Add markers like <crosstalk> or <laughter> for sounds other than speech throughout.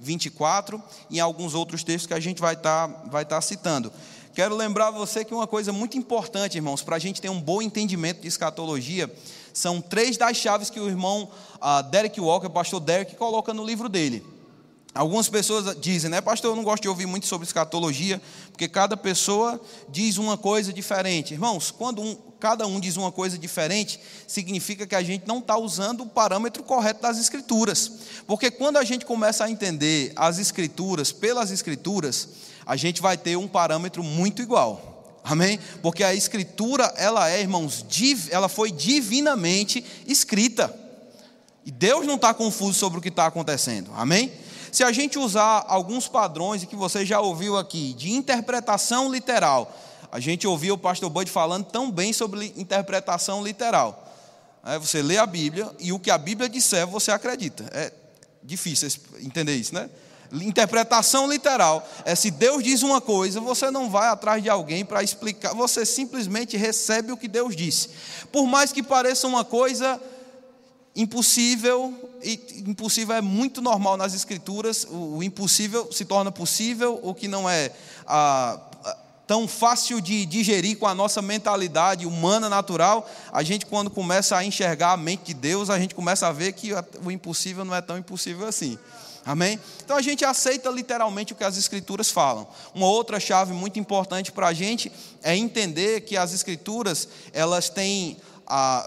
24 e alguns outros textos que a gente vai estar tá, vai tá citando. Quero lembrar você que uma coisa muito importante, irmãos, para a gente ter um bom entendimento de escatologia, são três das chaves que o irmão uh, Derek Walker, pastor Derek, coloca no livro dele. Algumas pessoas dizem, né, pastor, eu não gosto de ouvir muito sobre escatologia, porque cada pessoa diz uma coisa diferente. Irmãos, quando um, cada um diz uma coisa diferente, significa que a gente não está usando o parâmetro correto das Escrituras. Porque quando a gente começa a entender as Escrituras pelas Escrituras, a gente vai ter um parâmetro muito igual. Amém? Porque a Escritura, ela é, irmãos, ela foi divinamente escrita. E Deus não está confuso sobre o que está acontecendo. Amém? Se a gente usar alguns padrões que você já ouviu aqui, de interpretação literal, a gente ouviu o pastor Bud falando tão bem sobre interpretação literal. É, você lê a Bíblia e o que a Bíblia disser você acredita. É difícil entender isso, né? Interpretação literal é se Deus diz uma coisa, você não vai atrás de alguém para explicar, você simplesmente recebe o que Deus disse. Por mais que pareça uma coisa impossível, e impossível é muito normal nas escrituras, o, impossível se torna possível, o que não é ah, tão fácil de digerir com a nossa mentalidade humana natural, a gente quando começa a enxergar a mente de Deus, a gente começa a ver que o impossível não é tão impossível assim. Amém? Então a gente aceita literalmente o que as Escrituras falam. Uma outra chave muito importante para a gente é entender que as Escrituras elas têm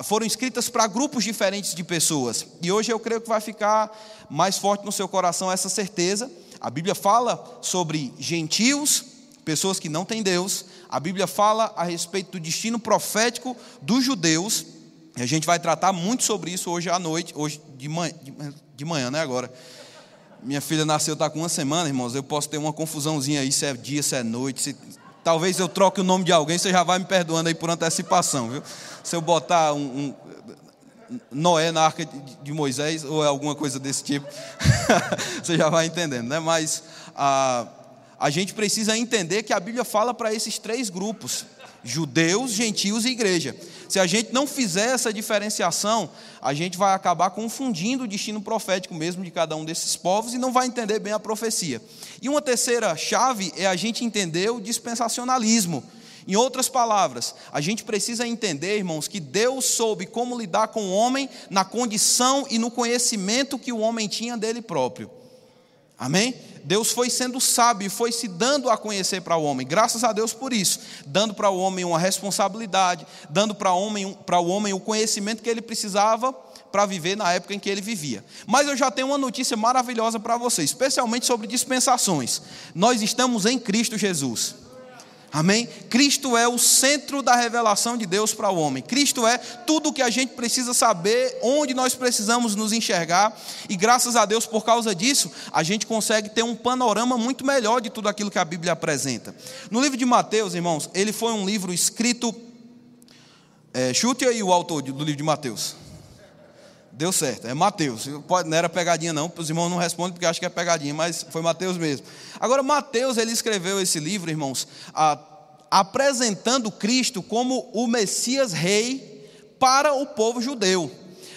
foram escritas para grupos diferentes de pessoas. E hoje eu creio que vai ficar mais forte no seu coração essa certeza. A Bíblia fala sobre gentios, pessoas que não têm Deus. A Bíblia fala a respeito do destino profético dos judeus. E a gente vai tratar muito sobre isso hoje à noite, hoje de manhã, de manhã né? Agora. Minha filha nasceu, está com uma semana, irmãos. Eu posso ter uma confusãozinha aí, se é dia, se é noite, se Talvez eu troque o nome de alguém, você já vai me perdoando aí por antecipação, viu? Se eu botar um, um Noé na arca de Moisés, ou é alguma coisa desse tipo, <laughs> você já vai entendendo, né? Mas a, a gente precisa entender que a Bíblia fala para esses três grupos: judeus, gentios e igreja. Se a gente não fizer essa diferenciação, a gente vai acabar confundindo o destino profético mesmo de cada um desses povos e não vai entender bem a profecia. E uma terceira chave é a gente entender o dispensacionalismo. Em outras palavras, a gente precisa entender, irmãos, que Deus soube como lidar com o homem na condição e no conhecimento que o homem tinha dele próprio. Amém? Deus foi sendo sábio foi se dando a conhecer para o homem, graças a Deus por isso, dando para o homem uma responsabilidade, dando para o homem, para o homem o conhecimento que ele precisava para viver na época em que ele vivia. Mas eu já tenho uma notícia maravilhosa para você, especialmente sobre dispensações. Nós estamos em Cristo Jesus. Amém? Cristo é o centro da revelação de Deus para o homem. Cristo é tudo o que a gente precisa saber, onde nós precisamos nos enxergar, e graças a Deus, por causa disso, a gente consegue ter um panorama muito melhor de tudo aquilo que a Bíblia apresenta. No livro de Mateus, irmãos, ele foi um livro escrito. É, chute aí o autor do livro de Mateus. Deu certo, é Mateus. Não era pegadinha, não, os irmãos não respondem porque acham que é pegadinha, mas foi Mateus mesmo. Agora, Mateus, ele escreveu esse livro, irmãos, a, apresentando Cristo como o Messias Rei para o povo judeu.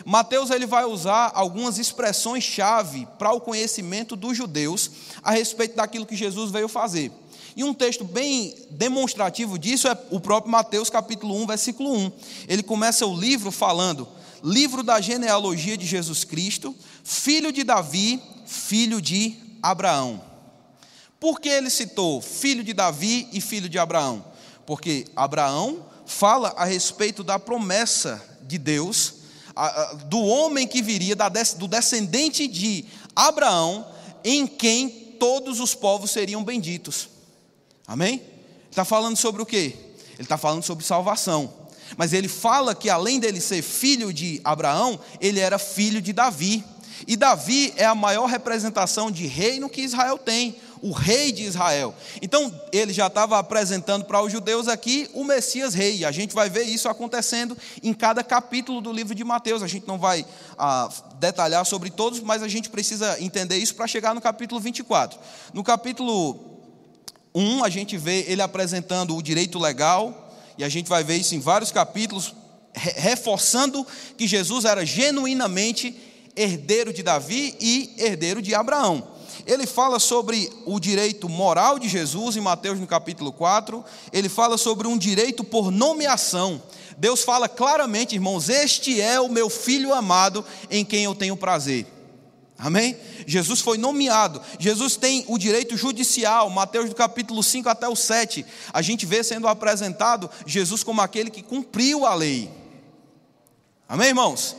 Mateus ele vai usar algumas expressões-chave para o conhecimento dos judeus a respeito daquilo que Jesus veio fazer. E um texto bem demonstrativo disso é o próprio Mateus, capítulo 1, versículo 1. Ele começa o livro falando livro da genealogia de Jesus Cristo, filho de Davi, filho de Abraão. Por que ele citou filho de Davi e filho de Abraão? Porque Abraão fala a respeito da promessa de Deus, do homem que viria, do descendente de Abraão, em quem todos os povos seriam benditos. Amém? Está falando sobre o quê? Ele está falando sobre salvação. Mas ele fala que além dele ser filho de Abraão, ele era filho de Davi. E Davi é a maior representação de reino que Israel tem, o rei de Israel. Então, ele já estava apresentando para os judeus aqui o Messias rei. A gente vai ver isso acontecendo em cada capítulo do livro de Mateus. A gente não vai ah, detalhar sobre todos, mas a gente precisa entender isso para chegar no capítulo 24. No capítulo 1, a gente vê ele apresentando o direito legal, e a gente vai ver isso em vários capítulos, reforçando que Jesus era genuinamente herdeiro de Davi e herdeiro de Abraão. Ele fala sobre o direito moral de Jesus em Mateus no capítulo 4, ele fala sobre um direito por nomeação. Deus fala claramente, irmãos: Este é o meu filho amado em quem eu tenho prazer. Amém? Jesus foi nomeado. Jesus tem o direito judicial. Mateus do capítulo 5 até o 7. A gente vê sendo apresentado Jesus como aquele que cumpriu a lei. Amém, irmãos?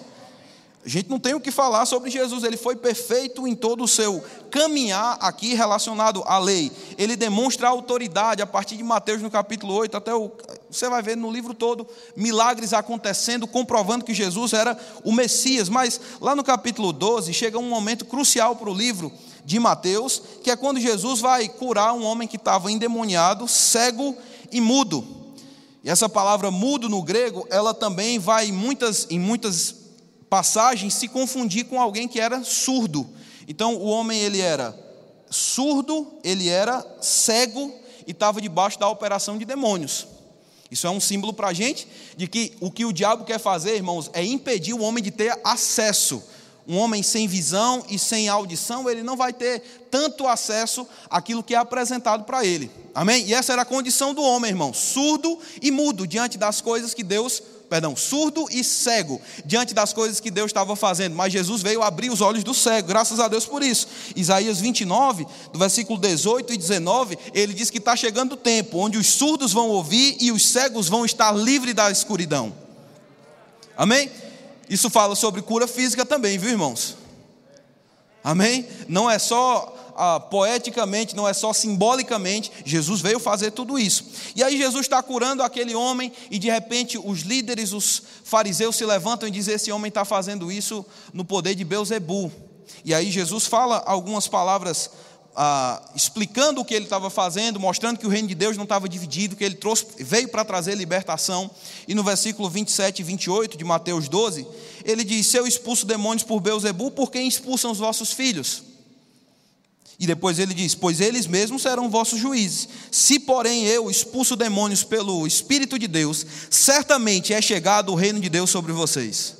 A gente não tem o que falar sobre Jesus, ele foi perfeito em todo o seu caminhar aqui relacionado à lei. Ele demonstra autoridade a partir de Mateus no capítulo 8 até o. Você vai ver no livro todo milagres acontecendo, comprovando que Jesus era o Messias. Mas lá no capítulo 12 chega um momento crucial para o livro de Mateus, que é quando Jesus vai curar um homem que estava endemoniado, cego e mudo. E essa palavra mudo no grego, ela também vai em muitas, em muitas passagem se confundir com alguém que era surdo. Então o homem ele era surdo, ele era cego e estava debaixo da operação de demônios. Isso é um símbolo para a gente de que o que o diabo quer fazer, irmãos, é impedir o homem de ter acesso. Um homem sem visão e sem audição, ele não vai ter tanto acesso àquilo que é apresentado para ele. Amém? E essa era a condição do homem, irmão, surdo e mudo diante das coisas que Deus perdão, surdo e cego diante das coisas que Deus estava fazendo, mas Jesus veio abrir os olhos do cego, graças a Deus por isso. Isaías 29, do versículo 18 e 19, ele diz que está chegando o tempo onde os surdos vão ouvir e os cegos vão estar livres da escuridão. Amém? Isso fala sobre cura física também, viu, irmãos? Amém? Não é só ah, poeticamente, não é só simbolicamente, Jesus veio fazer tudo isso. E aí Jesus está curando aquele homem, e de repente os líderes, os fariseus se levantam e dizem: Esse homem está fazendo isso no poder de Beuzebu. E aí Jesus fala algumas palavras ah, explicando o que ele estava fazendo, mostrando que o reino de Deus não estava dividido, que ele trouxe, veio para trazer libertação. E no versículo 27 e 28 de Mateus 12, ele diz: Se eu expulso demônios por Beuzebu, por quem expulsam os vossos filhos? E depois ele diz: Pois eles mesmos serão vossos juízes. Se, porém, eu expulso demônios pelo Espírito de Deus, certamente é chegado o reino de Deus sobre vocês.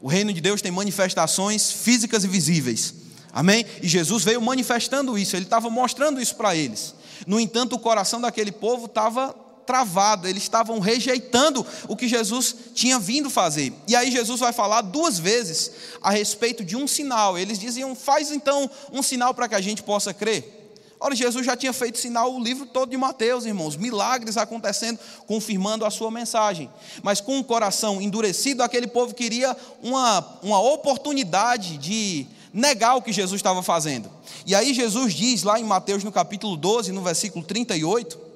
O reino de Deus tem manifestações físicas e visíveis. Amém? E Jesus veio manifestando isso, ele estava mostrando isso para eles. No entanto, o coração daquele povo estava travado, eles estavam rejeitando o que Jesus tinha vindo fazer. E aí Jesus vai falar duas vezes a respeito de um sinal. Eles diziam: "Faz então um sinal para que a gente possa crer". Ora, Jesus já tinha feito sinal o livro todo de Mateus, irmãos, milagres acontecendo, confirmando a sua mensagem. Mas com o coração endurecido, aquele povo queria uma, uma oportunidade de negar o que Jesus estava fazendo. E aí Jesus diz lá em Mateus no capítulo 12, no versículo 38,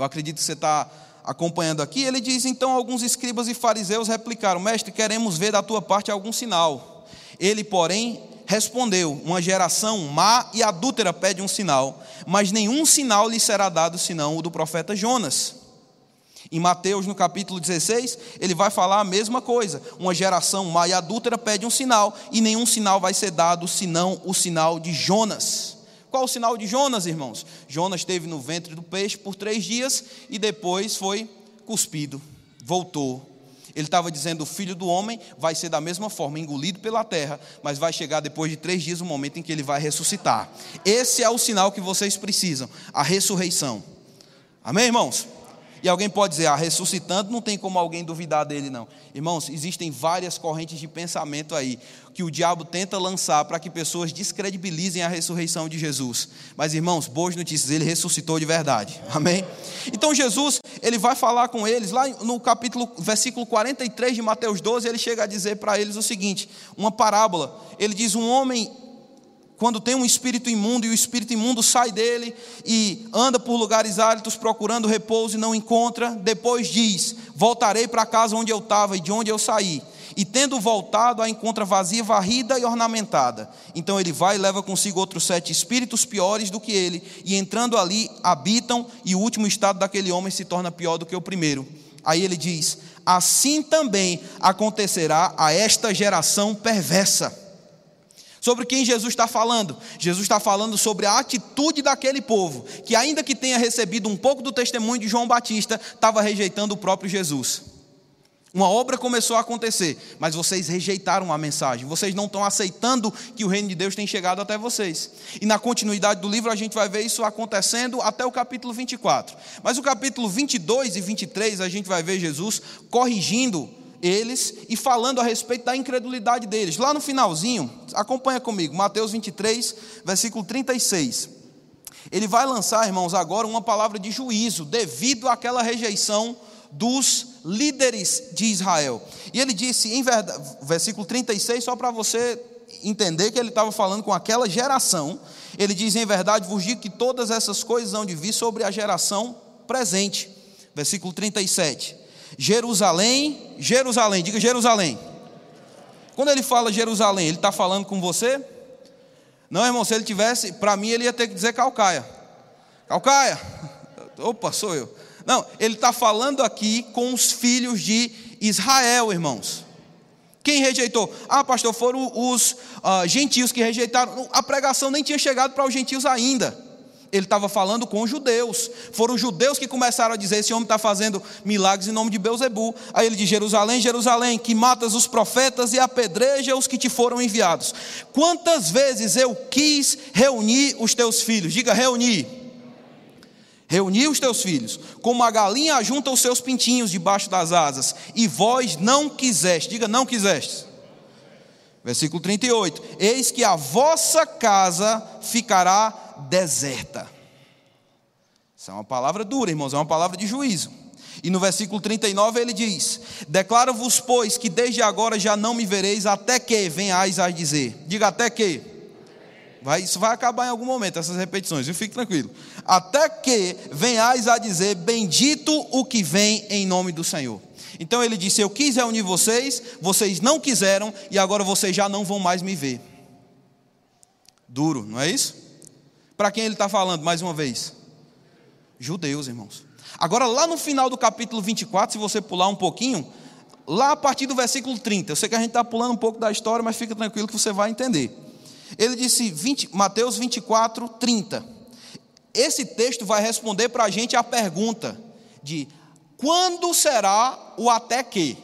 eu acredito que você está acompanhando aqui. Ele diz: Então alguns escribas e fariseus replicaram: Mestre, queremos ver da tua parte algum sinal. Ele, porém, respondeu: Uma geração má e adúltera pede um sinal, mas nenhum sinal lhe será dado senão o do profeta Jonas. Em Mateus, no capítulo 16, ele vai falar a mesma coisa. Uma geração má e adúltera pede um sinal, e nenhum sinal vai ser dado senão o sinal de Jonas. Qual o sinal de Jonas, irmãos? Jonas esteve no ventre do peixe por três dias e depois foi cuspido, voltou. Ele estava dizendo: o filho do homem vai ser da mesma forma, engolido pela terra, mas vai chegar depois de três dias o momento em que ele vai ressuscitar. Esse é o sinal que vocês precisam, a ressurreição. Amém, irmãos? E alguém pode dizer, ah, ressuscitando não tem como alguém duvidar dele, não. Irmãos, existem várias correntes de pensamento aí que o diabo tenta lançar para que pessoas descredibilizem a ressurreição de Jesus. Mas, irmãos, boas notícias, ele ressuscitou de verdade. Amém? Então, Jesus, ele vai falar com eles, lá no capítulo, versículo 43 de Mateus 12, ele chega a dizer para eles o seguinte: uma parábola. Ele diz: Um homem quando tem um espírito imundo e o espírito imundo sai dele e anda por lugares áridos procurando repouso e não encontra, depois diz: Voltarei para a casa onde eu estava e de onde eu saí. E tendo voltado, a encontra vazia, varrida e ornamentada. Então ele vai e leva consigo outros sete espíritos piores do que ele, e entrando ali, habitam, e o último estado daquele homem se torna pior do que o primeiro. Aí ele diz: Assim também acontecerá a esta geração perversa. Sobre quem Jesus está falando? Jesus está falando sobre a atitude daquele povo, que, ainda que tenha recebido um pouco do testemunho de João Batista, estava rejeitando o próprio Jesus. Uma obra começou a acontecer, mas vocês rejeitaram a mensagem. Vocês não estão aceitando que o reino de Deus tem chegado até vocês. E na continuidade do livro a gente vai ver isso acontecendo até o capítulo 24. Mas o capítulo 22 e 23 a gente vai ver Jesus corrigindo eles e falando a respeito da incredulidade deles. Lá no finalzinho, acompanha comigo, Mateus 23, versículo 36. Ele vai lançar, irmãos, agora uma palavra de juízo devido àquela rejeição dos líderes de Israel. E ele disse, em verdade, versículo 36, só para você entender que ele estava falando com aquela geração, ele diz: Em verdade vos digo que todas essas coisas hão de vir sobre a geração presente. Versículo 37. Jerusalém, Jerusalém, diga Jerusalém. Quando ele fala Jerusalém, ele está falando com você? Não, irmão, se ele tivesse, para mim ele ia ter que dizer Calcaia. Calcaia, <laughs> opa, sou eu. Não, ele está falando aqui com os filhos de Israel, irmãos. Quem rejeitou? Ah, pastor, foram os uh, gentios que rejeitaram. A pregação nem tinha chegado para os gentios ainda. Ele estava falando com os judeus. Foram os judeus que começaram a dizer: esse homem está fazendo milagres em nome de Beuzebu. Aí ele diz: Jerusalém, Jerusalém, que matas os profetas e apedreja os que te foram enviados. Quantas vezes eu quis reunir os teus filhos? Diga, reunir. Reunir os teus filhos, como a galinha junta os seus pintinhos debaixo das asas, e vós não quiseste. Diga, não quiseste. Versículo 38: Eis que a vossa casa ficará deserta. Isso é uma palavra dura, irmãos, é uma palavra de juízo. E no versículo 39 ele diz: Declaro-vos, pois, que desde agora já não me vereis, até que venhais a dizer. Diga até que. Vai, isso vai acabar em algum momento, essas repetições, viu? Fique tranquilo. Até que venhais a dizer: Bendito o que vem em nome do Senhor. Então ele disse: Eu quis reunir vocês, vocês não quiseram, e agora vocês já não vão mais me ver. Duro, não é isso? Para quem ele está falando mais uma vez? Judeus, irmãos. Agora, lá no final do capítulo 24, se você pular um pouquinho, lá a partir do versículo 30, eu sei que a gente está pulando um pouco da história, mas fica tranquilo que você vai entender. Ele disse, 20, Mateus 24, 30. Esse texto vai responder para a gente a pergunta de quando será o até que?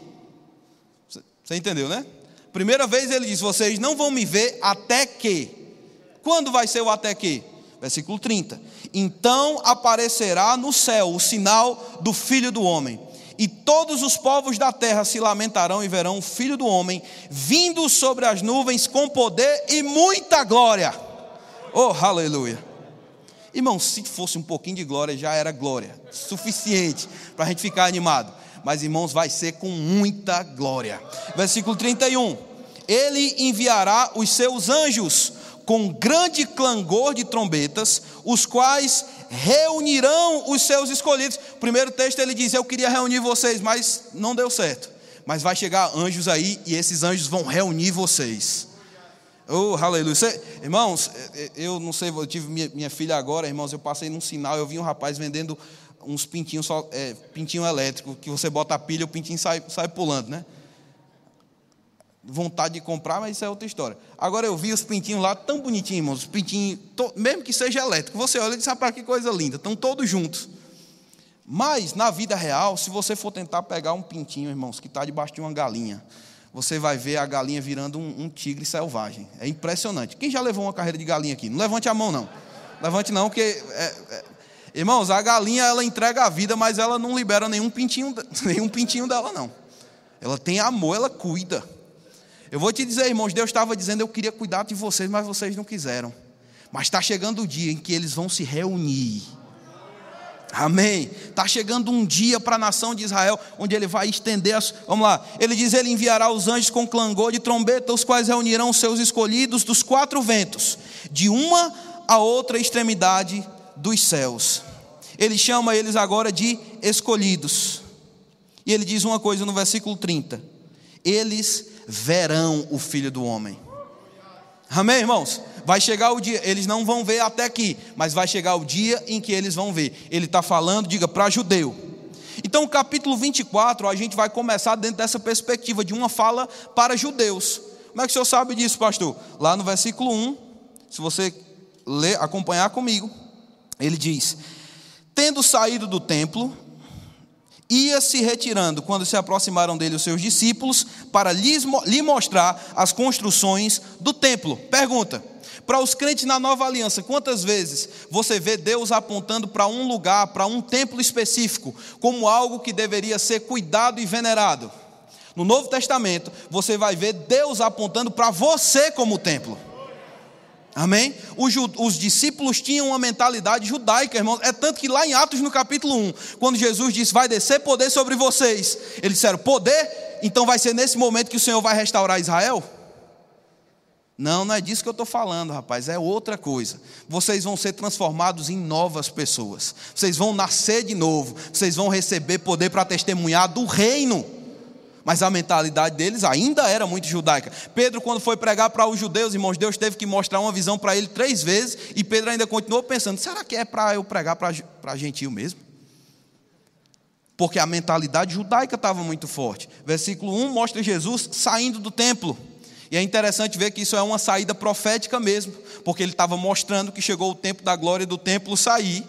Você entendeu, né? Primeira vez ele diz: Vocês não vão me ver até que. Quando vai ser o até que? Versículo 30. Então aparecerá no céu o sinal do Filho do Homem, e todos os povos da terra se lamentarão e verão o Filho do Homem vindo sobre as nuvens com poder e muita glória. Oh, aleluia! Irmão, se fosse um pouquinho de glória, já era glória, suficiente para a gente ficar animado. Mas, irmãos, vai ser com muita glória. Versículo 31. Ele enviará os seus anjos com grande clangor de trombetas, os quais reunirão os seus escolhidos. Primeiro texto ele diz: Eu queria reunir vocês, mas não deu certo. Mas vai chegar anjos aí e esses anjos vão reunir vocês. Oh, aleluia. Irmãos, eu não sei, eu tive minha, minha, filha agora, irmãos, eu passei num sinal, eu vi um rapaz vendendo uns pintinhos, é, pintinho elétrico, que você bota a pilha, o pintinho sai, sai pulando, né? Vontade de comprar, mas isso é outra história. Agora eu vi os pintinhos lá tão bonitinhos, irmãos, os pintinhos, mesmo que seja elétrico, você olha e diz, rapaz, que coisa linda, estão todos juntos. Mas na vida real, se você for tentar pegar um pintinho, irmãos, que está debaixo de uma galinha, você vai ver a galinha virando um, um, tigre selvagem. É impressionante. Quem já levou uma carreira de galinha aqui? Não levante a mão, não. Levante não, porque. É, é... Irmãos, a galinha ela entrega a vida, mas ela não libera nenhum pintinho, <laughs> nenhum pintinho dela, não. Ela tem amor, ela cuida. Eu vou te dizer, irmãos, Deus estava dizendo: eu queria cuidar de vocês, mas vocês não quiseram. Mas está chegando o dia em que eles vão se reunir. Amém. Está chegando um dia para a nação de Israel, onde ele vai estender as. Vamos lá. Ele diz: Ele enviará os anjos com clangor de trombeta, os quais reunirão seus escolhidos dos quatro ventos, de uma a outra extremidade dos céus. Ele chama eles agora de escolhidos. E ele diz uma coisa no versículo 30: Eles verão o Filho do Homem. Amém, irmãos? Vai chegar o dia, eles não vão ver até aqui, mas vai chegar o dia em que eles vão ver. Ele está falando, diga, para judeu. Então, o capítulo 24, a gente vai começar dentro dessa perspectiva de uma fala para judeus. Como é que o senhor sabe disso, pastor? Lá no versículo 1, se você ler, acompanhar comigo, ele diz: Tendo saído do templo, ia se retirando quando se aproximaram dele os seus discípulos para lhe mostrar as construções do templo. Pergunta: para os crentes na nova aliança, quantas vezes você vê Deus apontando para um lugar, para um templo específico, como algo que deveria ser cuidado e venerado? No Novo Testamento, você vai ver Deus apontando para você como templo. Amém? Os, os, discípulos tinham uma mentalidade judaica, irmãos. É tanto que lá em Atos, no capítulo 1, quando Jesus disse: Vai descer poder sobre vocês, eles disseram: Poder? Então vai ser nesse momento que o Senhor vai restaurar Israel? Não, não é disso que eu estou falando, rapaz, é outra coisa. Vocês vão ser transformados em novas pessoas, vocês vão nascer de novo, vocês vão receber poder para testemunhar do reino mas a mentalidade deles ainda era muito judaica. Pedro, quando foi pregar para os judeus, irmãos, Deus teve que mostrar uma visão para ele três vezes, e Pedro ainda continuou pensando: será que é para eu pregar para gentil mesmo? Porque a mentalidade judaica estava muito forte. Versículo 1 mostra Jesus saindo do templo. E é interessante ver que isso é uma saída profética mesmo, porque ele estava mostrando que chegou o tempo da glória do templo sair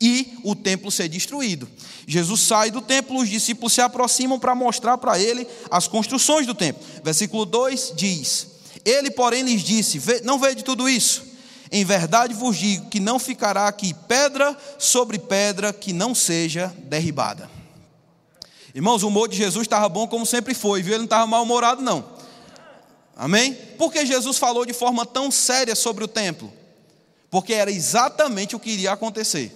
e o templo ser destruído. Jesus sai do templo, os discípulos se aproximam para mostrar para ele as construções do templo. Versículo 2 diz: Ele, porém, lhes disse: Não veio de tudo isso. Em verdade vos digo que não ficará aqui pedra sobre pedra que não seja derribada. Irmãos, o humor de Jesus estava bom como sempre foi, viu? Ele não estava mal-humorado, não. Amém? Por que Jesus falou de forma tão séria sobre o templo? Porque era exatamente o que iria acontecer.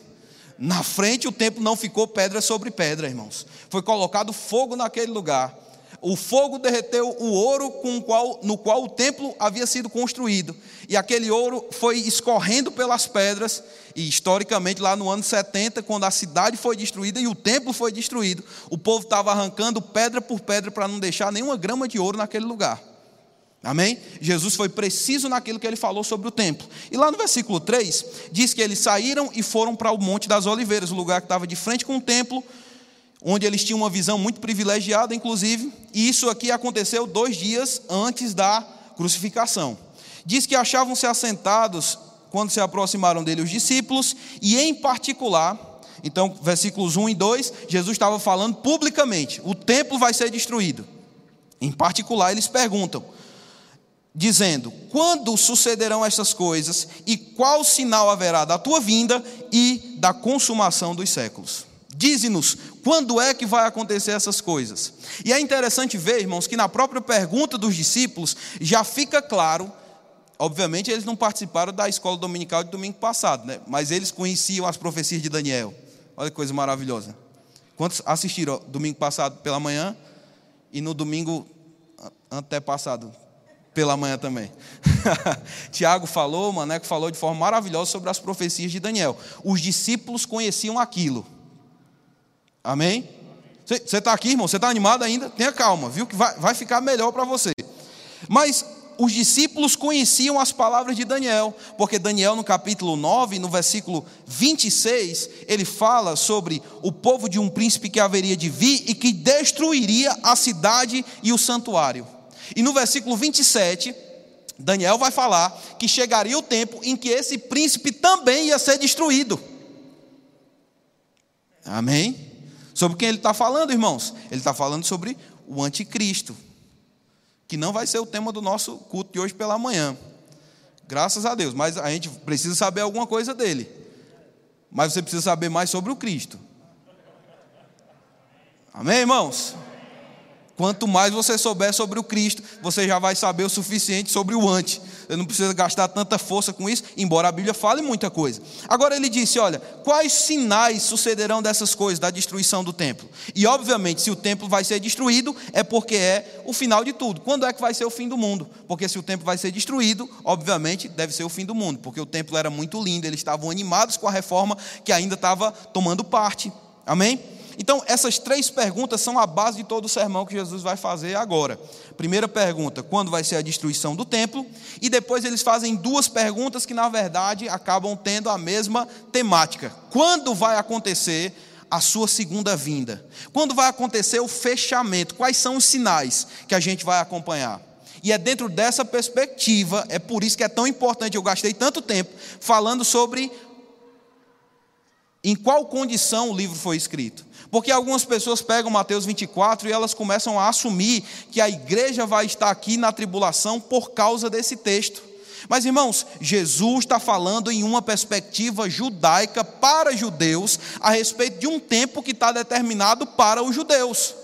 Na frente o templo não ficou pedra sobre pedra, irmãos. Foi colocado fogo naquele lugar. O fogo derreteu o ouro com qual, no qual o templo havia sido construído. E aquele ouro foi escorrendo pelas pedras. E historicamente, lá no ano 70, quando a cidade foi destruída e o templo foi destruído, o povo estava arrancando pedra por pedra para não deixar nenhuma grama de ouro naquele lugar. Amém? Jesus foi preciso naquilo que ele falou sobre o templo. E lá no versículo 3, diz que eles saíram e foram para o Monte das Oliveiras, o lugar que estava de frente com o templo, onde eles tinham uma visão muito privilegiada, inclusive. E isso aqui aconteceu dois dias antes da crucificação. Diz que achavam-se assentados quando se aproximaram dele os discípulos, e em particular, então, versículos 1 e 2, Jesus estava falando publicamente: o templo vai ser destruído. Em particular, eles perguntam dizendo: Quando sucederão estas coisas e qual sinal haverá da tua vinda e da consumação dos séculos? Dize-nos, quando é que vai acontecer essas coisas? E é interessante ver, irmãos, que na própria pergunta dos discípulos já fica claro, obviamente eles não participaram da escola dominical de domingo passado, né? mas eles conheciam as profecias de Daniel. Olha que coisa maravilhosa. Quantos assistiram domingo passado pela manhã e no domingo antepassado pela manhã também. <laughs> Tiago falou, Maneco falou de forma maravilhosa sobre as profecias de Daniel. Os discípulos conheciam aquilo. Amém? Você está aqui, irmão? Você está animado ainda? Tenha calma, viu? Que vai, vai ficar melhor para você. Mas os discípulos conheciam as palavras de Daniel, porque Daniel, no capítulo 9, no versículo 26, ele fala sobre o povo de um príncipe que haveria de vir e que destruiria a cidade e o santuário. E no versículo 27, Daniel vai falar que chegaria o tempo em que esse príncipe também ia ser destruído. Amém? Sobre quem ele está falando, irmãos? Ele está falando sobre o anticristo, que não vai ser o tema do nosso culto de hoje pela manhã. Graças a Deus, mas a gente precisa saber alguma coisa dele. Mas você precisa saber mais sobre o Cristo. Amém, irmãos? Quanto mais você souber sobre o Cristo, você já vai saber o suficiente sobre o antes. Você não precisa gastar tanta força com isso, embora a Bíblia fale muita coisa. Agora ele disse: olha, quais sinais sucederão dessas coisas, da destruição do templo? E obviamente, se o templo vai ser destruído, é porque é o final de tudo. Quando é que vai ser o fim do mundo? Porque se o templo vai ser destruído, obviamente deve ser o fim do mundo, porque o templo era muito lindo, eles estavam animados com a reforma que ainda estava tomando parte. Amém? Então, essas três perguntas são a base de todo o sermão que Jesus vai fazer agora. Primeira pergunta: quando vai ser a destruição do templo? E depois eles fazem duas perguntas que, na verdade, acabam tendo a mesma temática: quando vai acontecer a sua segunda vinda? Quando vai acontecer o fechamento? Quais são os sinais que a gente vai acompanhar? E é dentro dessa perspectiva, é por isso que é tão importante, eu gastei tanto tempo falando sobre em qual condição o livro foi escrito. Porque algumas pessoas pegam Mateus 24 e elas começam a assumir que a igreja vai estar aqui na tribulação por causa desse texto. Mas irmãos, Jesus está falando em uma perspectiva judaica para judeus a respeito de um tempo que está determinado para os judeus.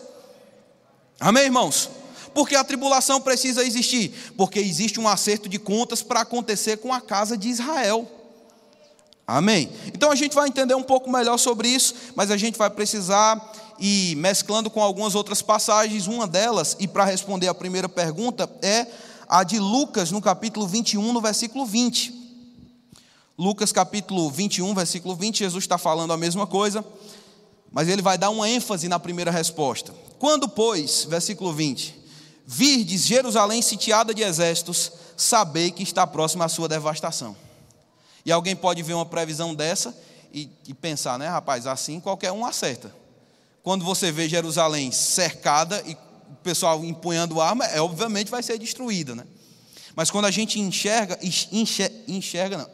Amém, irmãos? Porque a tribulação precisa existir? Porque existe um acerto de contas para acontecer com a casa de Israel. Amém? Então a gente vai entender um pouco melhor sobre isso, mas a gente vai precisar ir mesclando com algumas outras passagens. Uma delas, e para responder a primeira pergunta, é a de Lucas, no capítulo 21, no versículo 20. Lucas, capítulo 21, versículo 20, Jesus está falando a mesma coisa, mas ele vai dar uma ênfase na primeira resposta. Quando, pois, versículo 20, virdes Jerusalém sitiada de exércitos, sabei que está próxima a sua devastação. E alguém pode ver uma previsão dessa e, e, pensar, né, rapaz, assim qualquer um acerta. Quando você vê Jerusalém cercada e o pessoal empunhando arma, é, obviamente vai ser destruída, né? Mas quando a gente enxerga, enxerga, enxerga não,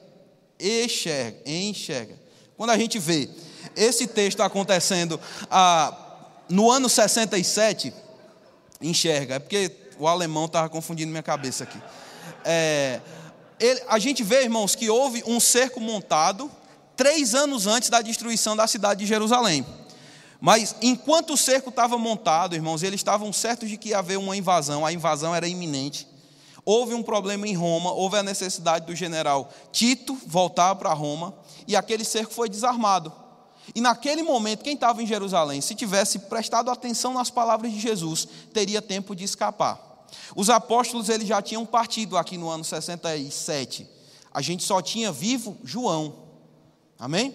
enxerga, enxerga. Quando a gente vê esse texto acontecendo ah, no ano 67, enxerga. É porque o alemão estava confundindo minha cabeça aqui. É, ele, a gente vê, irmãos, que houve um cerco montado três anos antes da destruição da cidade de Jerusalém. Mas enquanto o cerco estava montado, irmãos, eles estavam certos de que ia haver uma invasão, a invasão era iminente. Houve um problema em Roma, houve a necessidade do general Tito voltar para Roma, e aquele cerco foi desarmado. E naquele momento, quem estava em Jerusalém, se tivesse prestado atenção nas palavras de Jesus, teria tempo de escapar. Os apóstolos eles já tinham partido aqui no ano 67. A gente só tinha vivo João. Amém?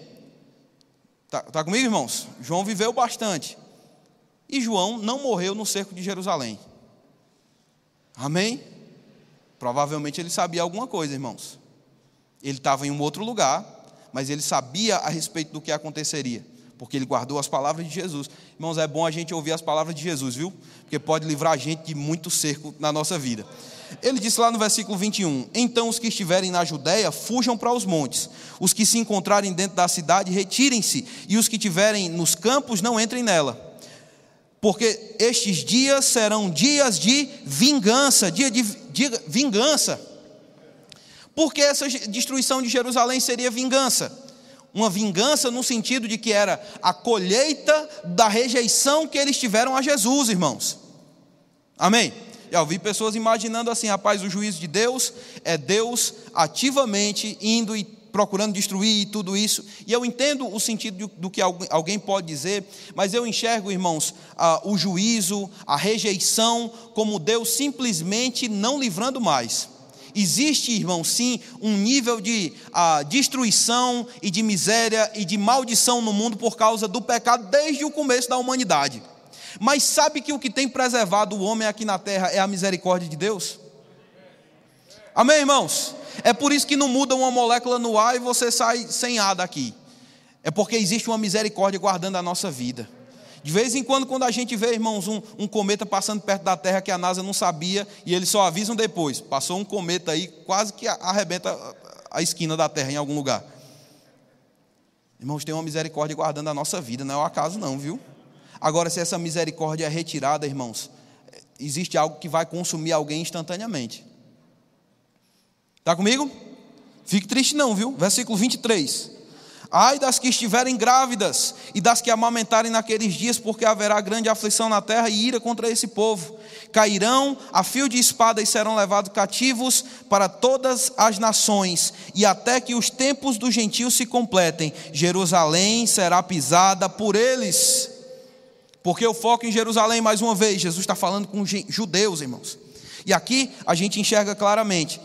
Tá, tá comigo, irmãos? João viveu bastante. E João não morreu no cerco de Jerusalém. Amém? Provavelmente ele sabia alguma coisa, irmãos. Ele estava em um outro lugar, mas ele sabia a respeito do que aconteceria, porque ele guardou as palavras de Jesus. Irmãos, é bom a gente ouvir as palavras de Jesus, viu? Porque pode livrar a gente de muito cerco na nossa vida. Ele disse lá no versículo 21: Então os que estiverem na Judéia fujam para os montes, os que se encontrarem dentro da cidade retirem-se, e os que estiverem nos campos não entrem nela. Porque estes dias serão dias de vingança, dia de, de vingança porque essa destruição de Jerusalém seria vingança. Uma vingança no sentido de que era a colheita da rejeição que eles tiveram a Jesus, irmãos. Amém? Já ouvi pessoas imaginando assim, rapaz, o juízo de Deus é Deus ativamente indo e procurando destruir e tudo isso. E eu entendo o sentido do que alguém pode dizer, mas eu enxergo, irmãos, o juízo, a rejeição, como Deus simplesmente não livrando mais. Existe, irmão, sim, um nível de ah, destruição e de miséria e de maldição no mundo por causa do pecado desde o começo da humanidade. Mas sabe que o que tem preservado o homem aqui na terra é a misericórdia de Deus? Amém, irmãos? É por isso que não muda uma molécula no ar e você sai sem ar daqui. É porque existe uma misericórdia guardando a nossa vida. De vez em quando, quando a gente vê, irmãos, um, um, cometa passando perto da Terra que a NASA não sabia e eles só avisam depois. Passou um cometa aí, quase que arrebenta a esquina da Terra em algum lugar. Irmãos, tem uma misericórdia guardando a nossa vida, não é o acaso, não, viu? Agora, se essa misericórdia é retirada, irmãos, existe algo que vai consumir alguém instantaneamente. Está comigo? Fique triste, não, viu? Versículo 23. Ai das que estiverem grávidas e das que amamentarem naqueles dias, porque haverá grande aflição na terra e ira contra esse povo. Cairão a fio de espada e serão levados cativos para todas as nações, e até que os tempos dos gentios se completem, Jerusalém será pisada por eles. Porque o foco em Jerusalém, mais uma vez, Jesus está falando com judeus, irmãos. E aqui a gente enxerga claramente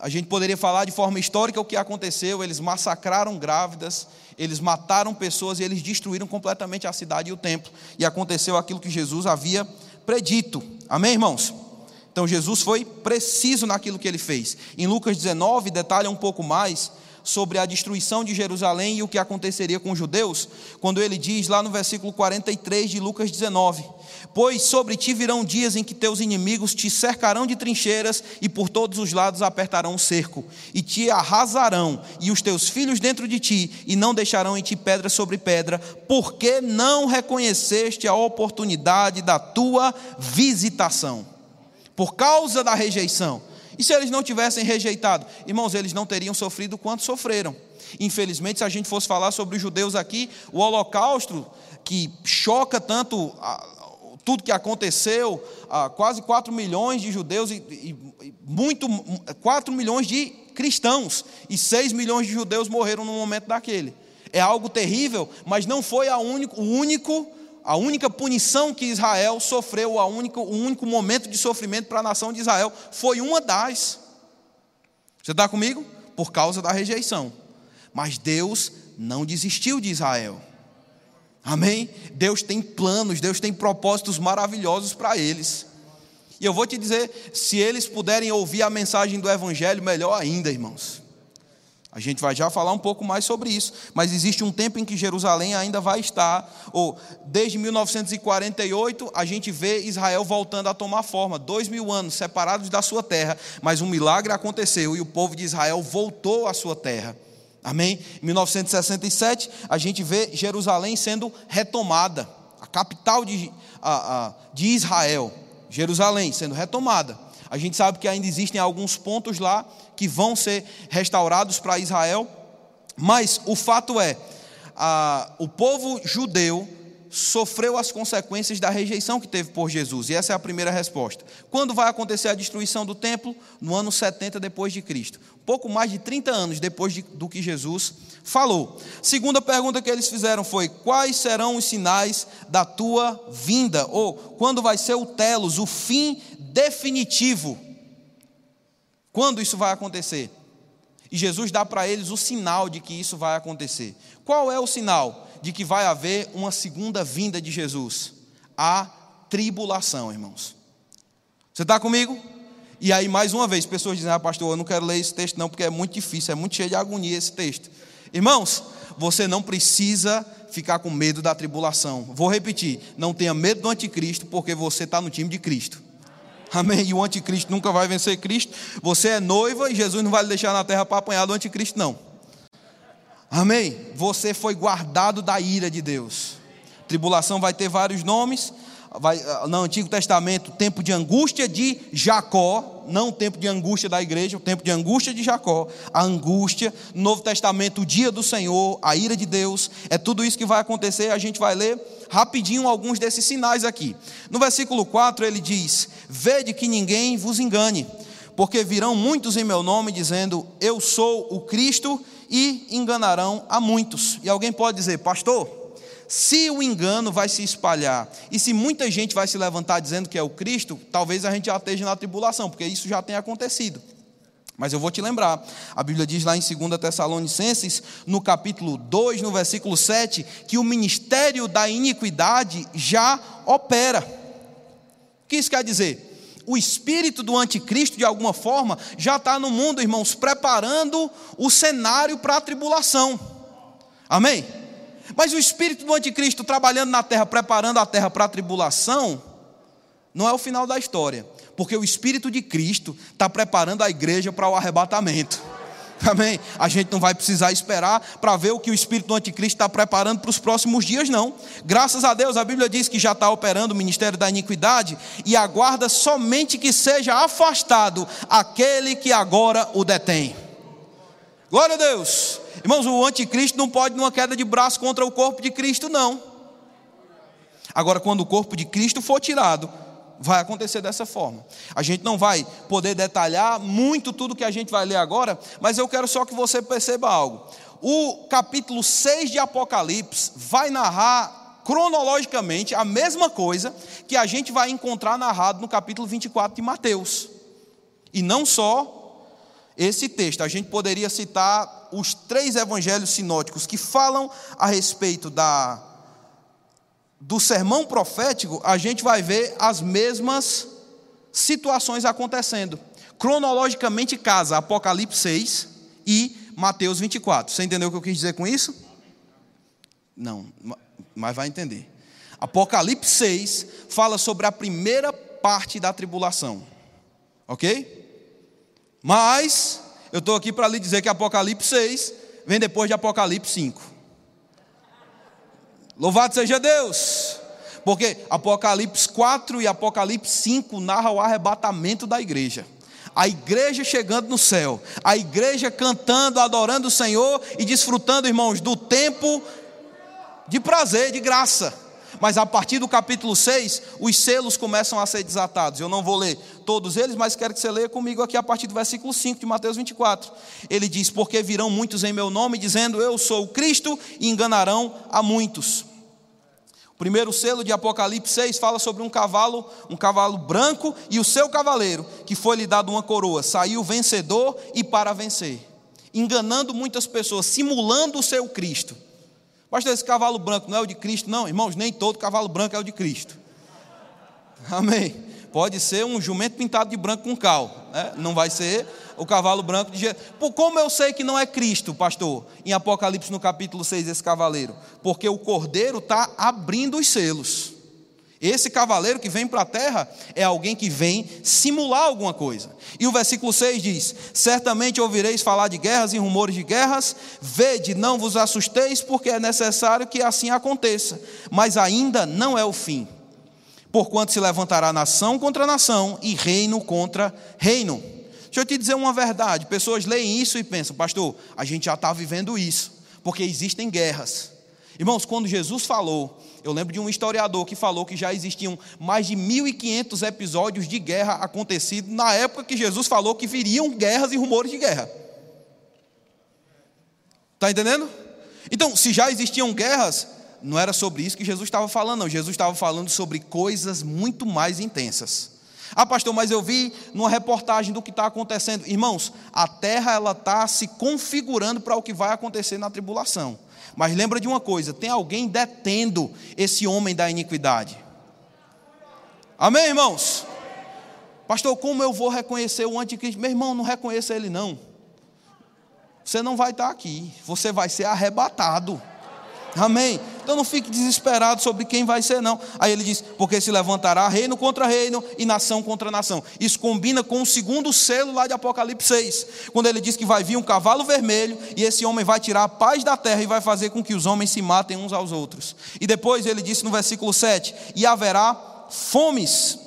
a gente poderia falar de forma histórica o que aconteceu. Eles massacraram grávidas, eles mataram pessoas e eles destruíram completamente a cidade e o templo. E aconteceu aquilo que Jesus havia predito. Amém, irmãos? Então Jesus foi preciso naquilo que ele fez. Em Lucas 19, detalha um pouco mais sobre a destruição de Jerusalém e o que aconteceria com os judeus, quando ele diz lá no versículo 43 de Lucas 19: Pois sobre ti virão dias em que teus inimigos te cercarão de trincheiras e por todos os lados apertarão o cerco, e te arrasarão, e os teus filhos dentro de ti, e não deixarão em ti pedra sobre pedra, porque não reconheceste a oportunidade da tua visitação, por causa da rejeição. E se eles não tivessem rejeitado? Irmãos, eles não teriam sofrido quanto sofreram. Infelizmente, se a gente fosse falar sobre os judeus aqui, o holocausto, que choca tanto tudo que aconteceu, quase 4 milhões de judeus e, e muito 4 milhões de cristãos e 6 milhões de judeus morreram no momento daquele. É algo terrível, mas não foi a único, o único a única punição que Israel sofreu, a única, o único momento de sofrimento para a nação de Israel foi uma das. Você está comigo? Por causa da rejeição. Mas Deus não desistiu de Israel. Amém? Deus tem planos, Deus tem propósitos maravilhosos para eles. E eu vou te dizer, se eles puderem ouvir a mensagem do Evangelho, melhor ainda, irmãos. A gente vai já falar um pouco mais sobre isso, mas existe um tempo em que Jerusalém ainda vai estar, ou desde 1948 a gente vê Israel voltando a tomar forma, dois mil anos separados da sua terra, mas um milagre aconteceu e o povo de Israel voltou à sua terra. Amém? Em 1967, a gente vê Jerusalém sendo retomada, a capital de, a, a, de Israel, Jerusalém sendo retomada. A gente sabe que ainda existem alguns pontos lá que vão ser restaurados para Israel, mas o fato é, a, o povo judeu sofreu as consequências da rejeição que teve por Jesus. E essa é a primeira resposta. Quando vai acontecer a destruição do templo? No ano 70 depois de Cristo. Pouco mais de 30 anos depois de, do que Jesus falou. Segunda pergunta que eles fizeram foi: quais serão os sinais da tua vinda? Ou quando vai ser o telos, o fim definitivo? Quando isso vai acontecer? E Jesus dá para eles o sinal de que isso vai acontecer. Qual é o sinal? de que vai haver uma segunda vinda de Jesus? A tribulação, irmãos. Você está comigo? E aí, mais uma vez, pessoas dizem: Ah, pastor, eu não quero ler esse texto, não, porque é muito difícil, é muito cheio de agonia esse texto. Irmãos, você não precisa ficar com medo da tribulação. Vou repetir: não tenha medo do anticristo, porque você está no time de Cristo. Amém? E o anticristo nunca vai vencer Cristo. Você é noiva e Jesus não vai lhe deixar na terra para apanhar do anticristo, não. Amém? Você foi guardado da ira de Deus. Tribulação vai ter vários nomes. Vai, ah, no Antigo Testamento, tempo de angústia de Jacó, não o tempo de angústia da igreja, o tempo de angústia de Jacó, a angústia. No Novo Testamento, o dia do Senhor, a ira de Deus. É tudo isso que vai acontecer. A gente vai ler rapidinho alguns desses sinais aqui. No versículo 4 ele diz: Vede que ninguém vos engane, porque virão muitos em meu nome dizendo: Eu sou o Cristo e enganarão a muitos. E alguém pode dizer, pastor, se o engano vai se espalhar e se muita gente vai se levantar dizendo que é o Cristo, talvez a gente já esteja na tribulação, porque isso já tem acontecido. Mas eu vou te lembrar, a Bíblia diz lá em 2 Tessalonicenses, no capítulo 2, no versículo 7, que o ministério da iniquidade já opera. O que isso quer dizer? o espírito do anticristo, de alguma forma, já está no mundo, irmãos, preparando o cenário para a tribulação. Amém? Mas o espírito do anticristo trabalhando na terra, preparando a terra para a tribulação, não é o final da história, porque o espírito de Cristo está preparando a igreja para o arrebatamento. <laughs> Amém? A gente não vai precisar esperar para ver o que o espírito do anticristo está preparando para os próximos dias, não. Graças a Deus, a Bíblia diz que já está operando o ministério da iniquidade e aguarda somente que seja afastado aquele que agora o detém. Glória a Deus. Irmãos, o anticristo não pode numa queda de braço contra o corpo de Cristo, não. Agora, quando o corpo de Cristo for tirado, vai acontecer dessa forma. A gente não vai poder detalhar muito tudo que a gente vai ler agora, mas eu quero só que você perceba algo. O capítulo 6 de Apocalipse vai narrar cronologicamente a mesma coisa que a gente vai encontrar narrado no capítulo 24 de Mateus. E não só esse texto, a gente poderia citar os três evangelhos sinóticos que falam a respeito da do sermão profético, a gente vai ver as mesmas situações acontecendo. Cronologicamente casa Apocalipse 6 e Mateus 24. Você entendeu o que eu quis dizer com isso? Não, mas vai entender. Apocalipse 6 fala sobre a primeira parte da tribulação. Ok? Mas eu estou aqui para lhe dizer que Apocalipse 6 vem depois de Apocalipse 5. Louvado seja Deus! Porque Apocalipse 4 e Apocalipse 5 narram o arrebatamento da igreja. A igreja chegando no céu, a igreja cantando, adorando o Senhor e desfrutando, irmãos, do tempo de prazer, de graça. Mas a partir do capítulo 6, os selos começam a ser desatados. Eu não vou ler todos eles, mas quero que você leia comigo aqui a partir do versículo 5 de Mateus 24. Ele diz: Porque virão muitos em meu nome, dizendo eu sou o Cristo, e enganarão a muitos. O primeiro selo de Apocalipse 6 fala sobre um cavalo, um cavalo branco e o seu cavaleiro, que foi lhe dado uma coroa, saiu vencedor e para vencer, enganando muitas pessoas, simulando o seu Cristo. Pastor, esse cavalo branco não é o de Cristo? Não, irmãos, nem todo cavalo branco é o de Cristo. Amém. Pode ser um jumento pintado de branco com cal, né? não vai ser o cavalo branco de Jesus. Por como eu sei que não é Cristo, pastor, em Apocalipse no capítulo 6, esse cavaleiro? Porque o cordeiro está abrindo os selos. Esse cavaleiro que vem para a terra é alguém que vem simular alguma coisa. E o versículo 6 diz: Certamente ouvireis falar de guerras e rumores de guerras, vede, não vos assusteis, porque é necessário que assim aconteça, mas ainda não é o fim. Porquanto se levantará nação contra nação e reino contra reino. Deixa eu te dizer uma verdade: pessoas leem isso e pensam, pastor, a gente já está vivendo isso, porque existem guerras. Irmãos, quando Jesus falou eu lembro de um historiador que falou que já existiam mais de 1.500 episódios de guerra acontecidos na época que Jesus falou que viriam guerras e rumores de guerra. Está entendendo? Então, se já existiam guerras, não era sobre isso que Jesus estava falando, não. Jesus estava falando sobre coisas muito mais intensas. Ah, pastor, mas eu vi numa reportagem do que está acontecendo. Irmãos, a terra ela está se configurando para o que vai acontecer na tribulação. Mas lembra de uma coisa: tem alguém detendo esse homem da iniquidade. Amém, irmãos? Pastor, como eu vou reconhecer o anticristo? Meu irmão, não reconheça ele não. Você não vai estar aqui, você vai ser arrebatado. Amém. Então não fique desesperado sobre quem vai ser, não. Aí ele diz: porque se levantará reino contra reino e nação contra nação. Isso combina com o segundo selo lá de Apocalipse 6, quando ele diz que vai vir um cavalo vermelho e esse homem vai tirar a paz da terra e vai fazer com que os homens se matem uns aos outros. E depois ele disse no versículo 7: e haverá fomes.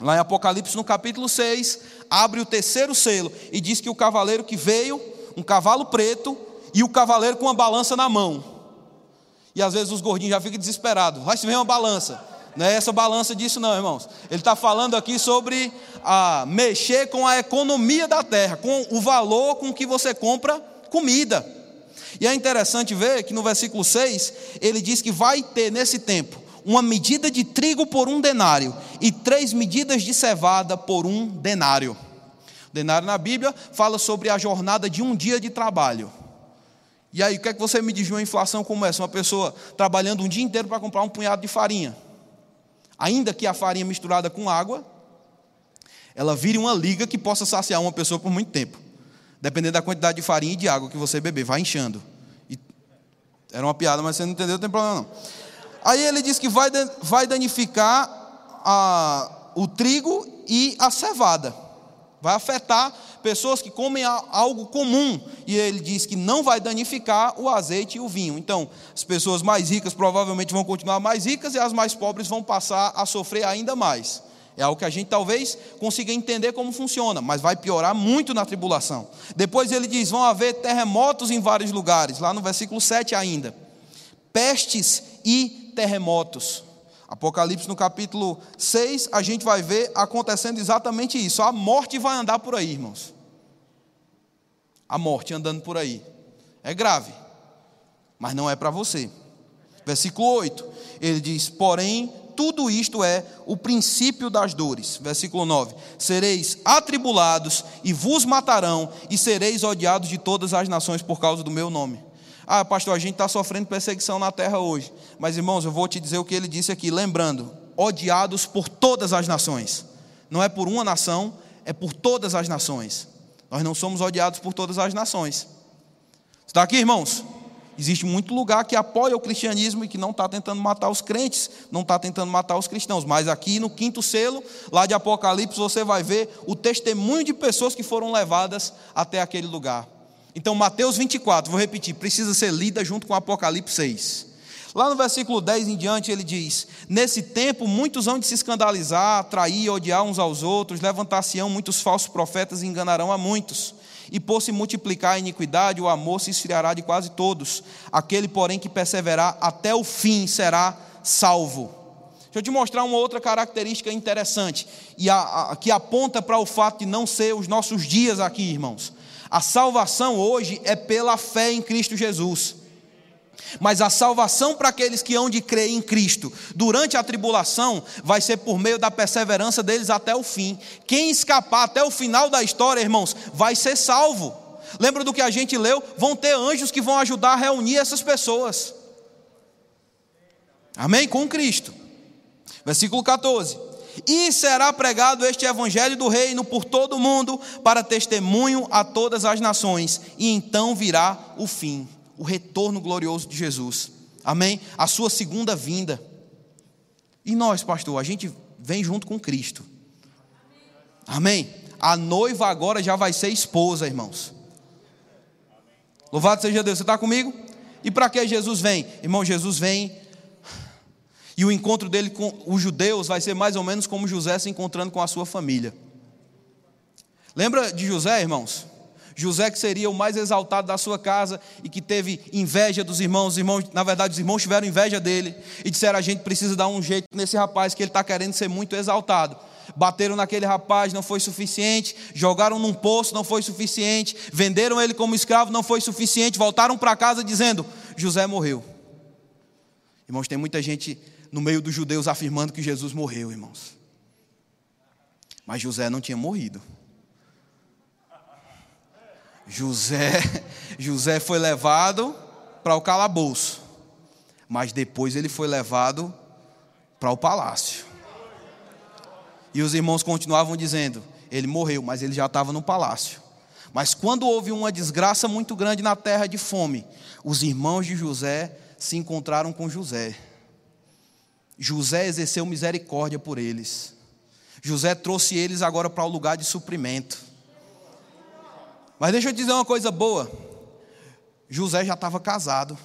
Lá em Apocalipse, no capítulo 6, abre o terceiro selo e diz que o cavaleiro que veio, um cavalo preto, e o cavaleiro com uma balança na mão. E às vezes os gordinhos já ficam desesperados. Vai se ver uma balança. Não é essa balança disso, não, irmãos. Ele está falando aqui sobre a mexer com a economia da terra, com o valor com que você compra comida. E é interessante ver que no versículo 6, ele diz que vai ter nesse tempo uma medida de trigo por um denário e três medidas de cevada por um denário. O denário na Bíblia fala sobre a jornada de um dia de trabalho. E aí, o que é que você me diz de uma inflação como essa? Uma pessoa trabalhando um dia inteiro para comprar um punhado de farinha. Ainda que a farinha misturada com água, ela vire uma liga que possa saciar uma pessoa por muito tempo. Dependendo da quantidade de farinha e de água que você beber, vai inchando. E era uma piada, mas você não entendeu, não tem problema não. Aí ele diz que vai, vai danificar a, o trigo e a cevada. Vai afetar pessoas que comem algo comum, e ele diz que não vai danificar o azeite e o vinho. Então, as pessoas mais ricas provavelmente vão continuar mais ricas e as mais pobres vão passar a sofrer ainda mais. É algo que a gente talvez consiga entender como funciona, mas vai piorar muito na tribulação. Depois ele diz: vão haver terremotos em vários lugares, lá no versículo 7 ainda. Pestes e terremotos. Apocalipse no capítulo 6, a gente vai ver acontecendo exatamente isso. A morte vai andar por aí, irmãos a morte andando por aí. É grave, mas não é para você. Versículo 8, ele diz: Porém, tudo isto é o princípio das dores. Versículo 9: Sereis atribulados e vos matarão, e sereis odiados de todas as nações por causa do meu nome. Ah, pastor, a gente está sofrendo perseguição na terra hoje. Mas, irmãos, eu vou te dizer o que ele disse aqui, lembrando: odiados por todas as nações. Não é por uma nação, é por todas as nações. Nós não somos odiados por todas as nações. Está aqui, irmãos? Existe muito lugar que apoia o cristianismo e que não está tentando matar os crentes, não está tentando matar os cristãos. Mas aqui no quinto selo, lá de Apocalipse, você vai ver o testemunho de pessoas que foram levadas até aquele lugar. Então, Mateus 24, vou repetir, precisa ser lida junto com Apocalipse 6. Lá no versículo 10 em diante, ele diz: Nesse tempo, muitos hão de se escandalizar, trair, odiar uns aos outros, levantar-se-ão muitos falsos profetas e enganarão a muitos e por se multiplicar a iniquidade, o amor se esfriará de quase todos. Aquele, porém, que perseverar até o fim será salvo. Deixa eu te mostrar uma outra característica interessante, e a, a, que aponta para o fato de não ser os nossos dias aqui, irmãos. A salvação hoje é pela fé em Cristo Jesus. Mas a salvação para aqueles que hão de crer em Cristo durante a tribulação vai ser por meio da perseverança deles até o fim. Quem escapar até o final da história, irmãos, vai ser salvo. Lembra do que a gente leu? Vão ter anjos que vão ajudar a reunir essas pessoas. Amém? Com Cristo. Versículo 14. E será pregado este evangelho do reino por todo o mundo, para testemunho a todas as nações, e então virá o fim o retorno glorioso de Jesus. Amém? A sua segunda vinda. E nós, pastor, a gente vem junto com Cristo. Amém? A noiva agora já vai ser esposa, irmãos. Louvado seja Deus. Você está comigo? E para que Jesus vem? Irmão, Jesus vem. E o encontro dele com os judeus vai ser mais ou menos como José se encontrando com a sua família. Lembra de José, irmãos? José, que seria o mais exaltado da sua casa e que teve inveja dos irmãos, os irmãos, na verdade, os irmãos tiveram inveja dele e disseram: a gente precisa dar um jeito nesse rapaz, que ele está querendo ser muito exaltado. Bateram naquele rapaz, não foi suficiente, jogaram num poço, não foi suficiente, venderam ele como escravo, não foi suficiente, voltaram para casa dizendo: José morreu. Irmãos, tem muita gente no meio dos judeus afirmando que Jesus morreu, irmãos. Mas José não tinha morrido. José, José foi levado para o calabouço, mas depois ele foi levado para o palácio. E os irmãos continuavam dizendo: ele morreu, mas ele já estava no palácio. Mas quando houve uma desgraça muito grande na terra de fome, os irmãos de José se encontraram com José. José exerceu misericórdia por eles. José trouxe eles agora para o lugar de suprimento. Mas deixa eu te dizer uma coisa boa. José já estava casado.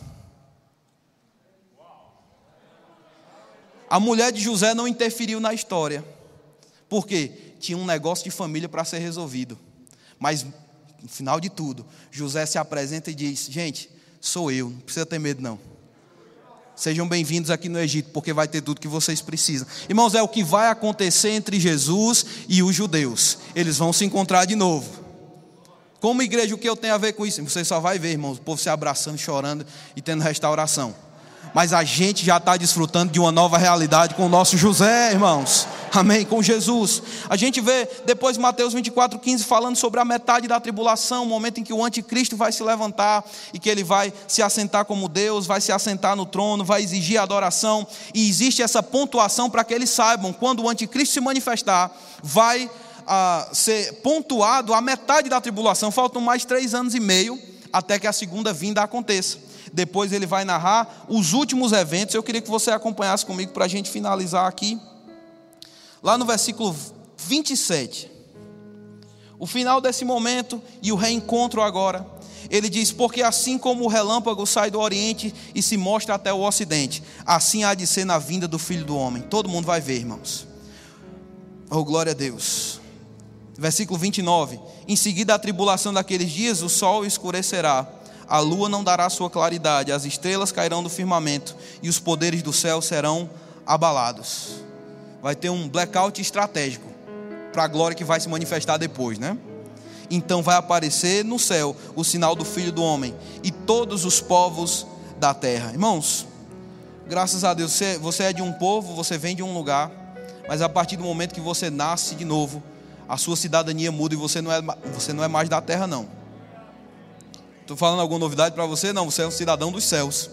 A mulher de José não interferiu na história. Por quê? Tinha um negócio de família para ser resolvido. Mas, no final de tudo, José se apresenta e diz: Gente, sou eu, não precisa ter medo, não. Sejam bem-vindos aqui no Egito, porque vai ter tudo que vocês precisam. Irmãos, é o que vai acontecer entre Jesus e os judeus. Eles vão se encontrar de novo. Como igreja, o que eu tenho a ver com isso? Você só vai ver, irmãos, o povo se abraçando, chorando e tendo restauração. Mas a gente já está desfrutando de uma nova realidade com o nosso José, irmãos. Amém? Com Jesus. A gente vê depois Mateus 24, 15 falando sobre a metade da tribulação, o momento em que o anticristo vai se levantar e que ele vai se assentar como Deus, vai se assentar no trono, vai exigir adoração. E existe essa pontuação para que eles saibam, quando o anticristo se manifestar, vai a ser pontuado a metade da tribulação, faltam mais três anos e meio até que a segunda vinda aconteça. Depois ele vai narrar os últimos eventos. Eu queria que você acompanhasse comigo para a gente finalizar aqui. Lá no versículo 27. O final desse momento e o reencontro agora. Ele diz: Porque assim como o relâmpago sai do oriente e se mostra até o ocidente, assim há de ser na vinda do filho do homem. Todo mundo vai ver, irmãos. Oh, glória a Deus versículo 29. Em seguida, a tribulação daqueles dias, o sol escurecerá, a lua não dará sua claridade, as estrelas cairão do firmamento e os poderes do céu serão abalados. Vai ter um blackout estratégico para a glória que vai se manifestar depois, né? Então vai aparecer no céu o sinal do Filho do Homem e todos os povos da terra. Irmãos, graças a Deus, você, é de um povo, você vem de um lugar, mas a partir do momento que você nasce de novo, a sua cidadania muda e você não é, você não é mais da terra, não. Estou falando alguma novidade para você? Não, você é um cidadão dos céus.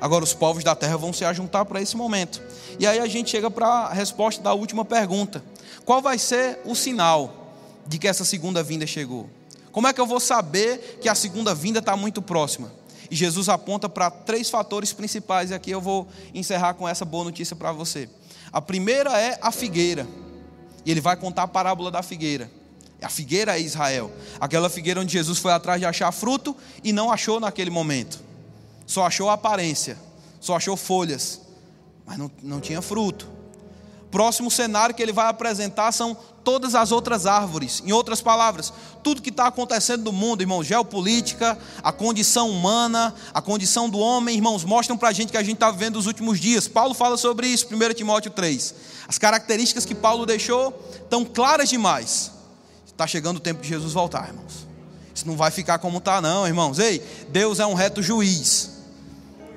Agora, os povos da terra vão se ajuntar para esse momento. E aí a gente chega para a resposta da última pergunta: Qual vai ser o sinal de que essa segunda vinda chegou? Como é que eu vou saber que a segunda vinda está muito próxima? E Jesus aponta para três fatores principais, e aqui eu vou encerrar com essa boa notícia para você. A primeira é a figueira, e ele vai contar a parábola da figueira. A figueira é Israel, aquela figueira onde Jesus foi atrás de achar fruto e não achou naquele momento, só achou aparência, só achou folhas, mas não, não tinha fruto. Próximo cenário que ele vai apresentar são todas as outras árvores. Em outras palavras, tudo que está acontecendo no mundo, irmãos, geopolítica, a condição humana, a condição do homem, irmãos, mostram para a gente que a gente está vivendo os últimos dias. Paulo fala sobre isso, 1 Timóteo 3. As características que Paulo deixou estão claras demais. Está chegando o tempo de Jesus voltar, irmãos. Isso não vai ficar como está, não, irmãos. Ei, Deus é um reto juiz.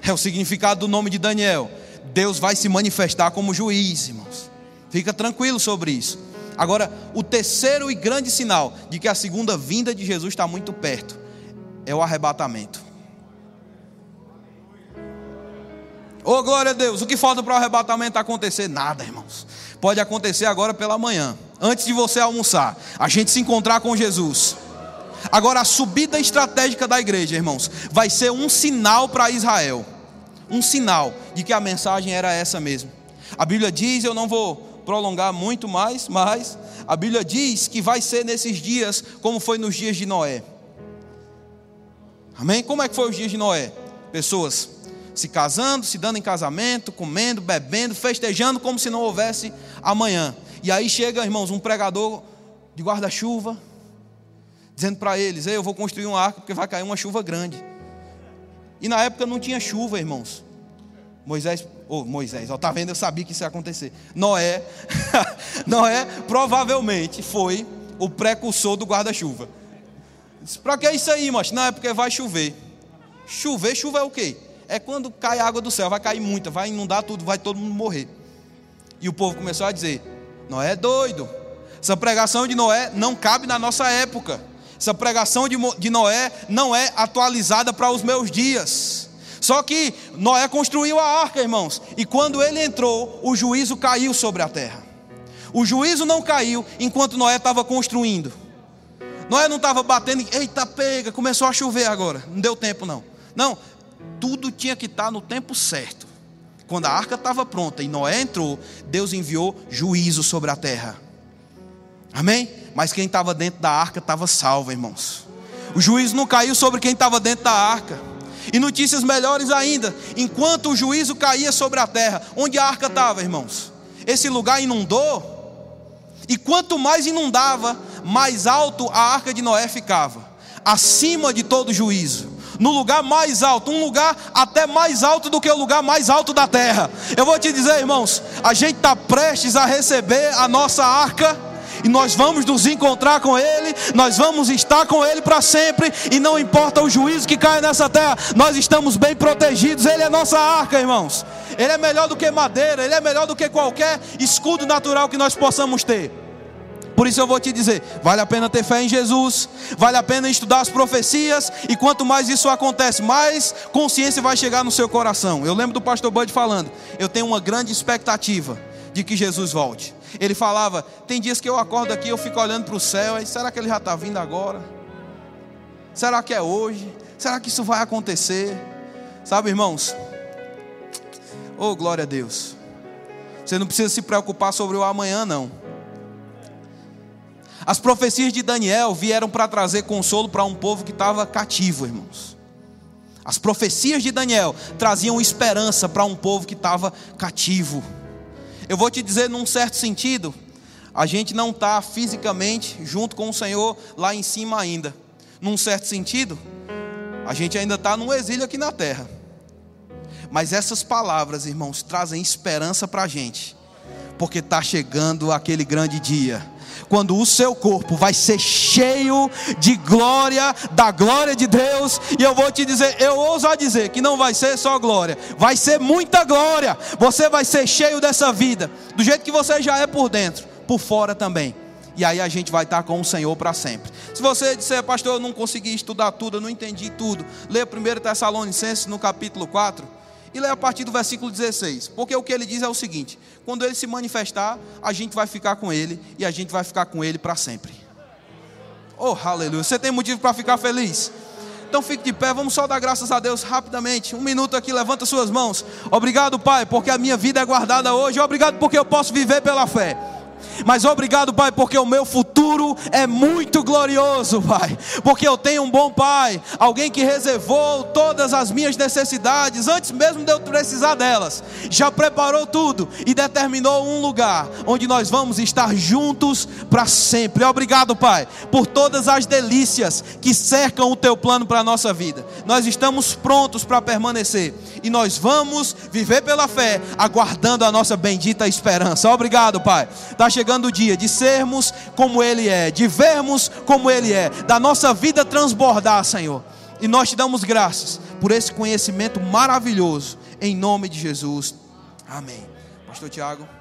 É o significado do nome de Daniel. Deus vai se manifestar como juiz, irmãos. Fica tranquilo sobre isso. Agora, o terceiro e grande sinal de que a segunda vinda de Jesus está muito perto é o arrebatamento. Oh, glória a Deus, o que falta para o arrebatamento acontecer? Nada, irmãos. Pode acontecer agora pela manhã, antes de você almoçar, a gente se encontrar com Jesus. Agora, a subida estratégica da igreja, irmãos, vai ser um sinal para Israel um sinal de que a mensagem era essa mesmo. A Bíblia diz, eu não vou prolongar muito mais, mas a Bíblia diz que vai ser nesses dias como foi nos dias de Noé. Amém? Como é que foi os dias de Noé? Pessoas se casando, se dando em casamento, comendo, bebendo, festejando como se não houvesse amanhã. E aí chega, irmãos, um pregador de guarda-chuva, dizendo para eles: eu vou construir um arco porque vai cair uma chuva grande. E na época não tinha chuva, irmãos. Moisés, oh, Moisés, ó, tá vendo? Eu sabia que isso ia acontecer. Noé, <laughs> Noé provavelmente foi o precursor do guarda-chuva. Para que isso aí, mas Na época vai chover. Chover, chuva é o quê? É quando cai água do céu, vai cair muita, vai inundar tudo, vai todo mundo morrer. E o povo começou a dizer: Noé é doido. Essa pregação de Noé não cabe na nossa época. Essa pregação de Noé não é atualizada para os meus dias. Só que Noé construiu a arca, irmãos, e quando ele entrou, o juízo caiu sobre a terra. O juízo não caiu enquanto Noé estava construindo. Noé não estava batendo, eita pega, começou a chover agora. Não deu tempo não. Não, tudo tinha que estar no tempo certo. Quando a arca estava pronta e Noé entrou, Deus enviou juízo sobre a terra. Amém? Mas quem estava dentro da arca estava salvo, irmãos. O juízo não caiu sobre quem estava dentro da arca. E notícias melhores ainda, enquanto o juízo caía sobre a terra, onde a arca estava, irmãos? Esse lugar inundou, e quanto mais inundava, mais alto a arca de Noé ficava, acima de todo juízo, no lugar mais alto, um lugar até mais alto do que o lugar mais alto da terra. Eu vou te dizer, irmãos, a gente está prestes a receber a nossa arca e nós vamos nos encontrar com Ele, nós vamos estar com Ele para sempre, e não importa o juízo que caia nessa terra, nós estamos bem protegidos, Ele é nossa arca, irmãos. Ele é melhor do que madeira, Ele é melhor do que qualquer escudo natural que nós possamos ter. Por isso eu vou te dizer: vale a pena ter fé em Jesus, vale a pena estudar as profecias, e quanto mais isso acontece, mais consciência vai chegar no seu coração. Eu lembro do pastor Bud falando: eu tenho uma grande expectativa de que Jesus volte. Ele falava: tem dias que eu acordo aqui, eu fico olhando para o céu, e será que ele já está vindo agora? Será que é hoje? Será que isso vai acontecer? Sabe, irmãos? Oh, glória a Deus. Você não precisa se preocupar sobre o amanhã, não. As profecias de Daniel vieram para trazer consolo para um povo que estava cativo, irmãos. As profecias de Daniel traziam esperança para um povo que estava cativo. Eu vou te dizer, num certo sentido, a gente não está fisicamente junto com o Senhor lá em cima ainda. Num certo sentido, a gente ainda está num exílio aqui na terra. Mas essas palavras, irmãos, trazem esperança para a gente, porque está chegando aquele grande dia quando o seu corpo vai ser cheio de glória, da glória de Deus, e eu vou te dizer, eu ouso dizer que não vai ser só glória, vai ser muita glória. Você vai ser cheio dessa vida, do jeito que você já é por dentro, por fora também. E aí a gente vai estar com o Senhor para sempre. Se você disser, pastor, eu não consegui estudar tudo, eu não entendi tudo, leia 1 Tessalonicenses no capítulo 4 e lê a partir do versículo 16. Porque o que ele diz é o seguinte: quando ele se manifestar, a gente vai ficar com ele e a gente vai ficar com ele para sempre. Oh, aleluia. Você tem motivo para ficar feliz? Então fique de pé, vamos só dar graças a Deus rapidamente. Um minuto aqui, levanta suas mãos. Obrigado, Pai, porque a minha vida é guardada hoje. Obrigado porque eu posso viver pela fé. Mas obrigado, Pai, porque o meu futuro é muito glorioso, Pai. Porque eu tenho um bom Pai, alguém que reservou todas as minhas necessidades antes mesmo de eu precisar delas. Já preparou tudo e determinou um lugar onde nós vamos estar juntos para sempre. Obrigado, Pai, por todas as delícias que cercam o teu plano para a nossa vida. Nós estamos prontos para permanecer e nós vamos viver pela fé, aguardando a nossa bendita esperança. Obrigado, Pai. Está chegando o dia de sermos como Ele é, de vermos como Ele é, da nossa vida transbordar, Senhor. E nós te damos graças por esse conhecimento maravilhoso, em nome de Jesus. Amém. Pastor Tiago.